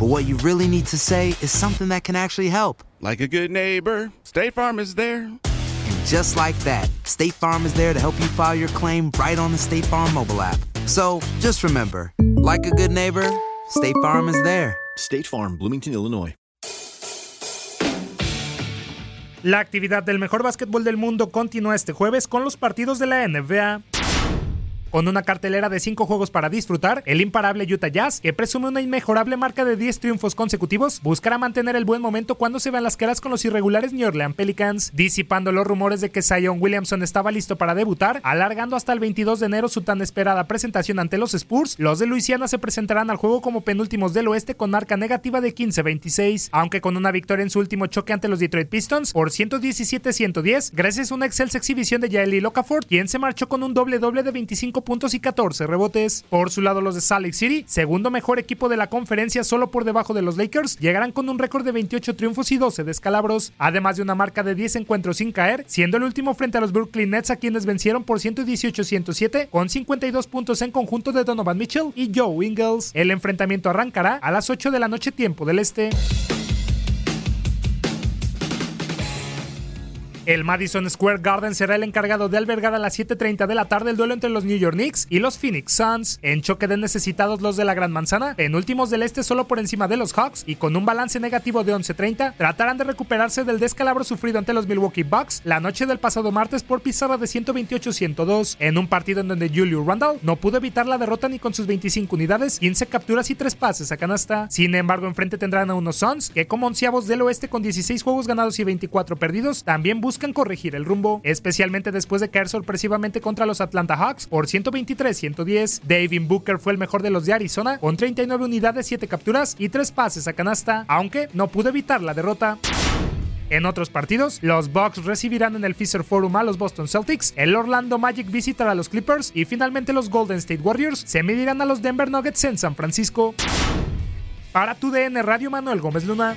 but what you really need to say is something that can actually help. Like a good neighbor, State Farm is there. And just like that, State Farm is there to help you file your claim right on the State Farm mobile app. So just remember, like a good neighbor, State Farm is there. State Farm, Bloomington, Illinois. La actividad del mejor básquetbol del mundo continúa este jueves con los partidos de la NBA. Con una cartelera de 5 juegos para disfrutar, el imparable Utah Jazz, que presume una inmejorable marca de 10 triunfos consecutivos, buscará mantener el buen momento cuando se vean las caras con los irregulares New Orleans Pelicans, disipando los rumores de que Zion Williamson estaba listo para debutar, alargando hasta el 22 de enero su tan esperada presentación ante los Spurs. Los de Luisiana se presentarán al juego como penúltimos del oeste con marca negativa de 15-26, aunque con una victoria en su último choque ante los Detroit Pistons por 117-110, gracias a una excelsa exhibición de Yaeli Locaford, quien se marchó con un doble-doble de 25 puntos y 14 rebotes. Por su lado, los de Salt Lake City, segundo mejor equipo de la conferencia solo por debajo de los Lakers, llegarán con un récord de 28 triunfos y 12 descalabros, además de una marca de 10 encuentros sin caer, siendo el último frente a los Brooklyn Nets a quienes vencieron por 118-107 con 52 puntos en conjunto de Donovan Mitchell y Joe Ingles. El enfrentamiento arrancará a las 8 de la noche tiempo del este. El Madison Square Garden será el encargado de albergar a las 7.30 de la tarde el duelo entre los New York Knicks y los Phoenix Suns. En choque de necesitados los de la Gran Manzana, penúltimos del este solo por encima de los Hawks y con un balance negativo de 11.30, tratarán de recuperarse del descalabro sufrido ante los Milwaukee Bucks la noche del pasado martes por pizarra de 128-102, en un partido en donde Julius Randall no pudo evitar la derrota ni con sus 25 unidades, 15 capturas y 3 pases a canasta. Sin embargo, enfrente tendrán a unos Suns que como onceavos del oeste con 16 juegos ganados y 24 perdidos, también buscan corregir el rumbo, especialmente después de caer sorpresivamente contra los Atlanta Hawks por 123-110. David Booker fue el mejor de los de Arizona con 39 unidades, 7 capturas y 3 pases a canasta, aunque no pudo evitar la derrota. En otros partidos, los Bucks recibirán en el Fisher Forum a los Boston Celtics, el Orlando Magic visitará a los Clippers y finalmente los Golden State Warriors se medirán a los Denver Nuggets en San Francisco. Para tu DN Radio Manuel Gómez Luna.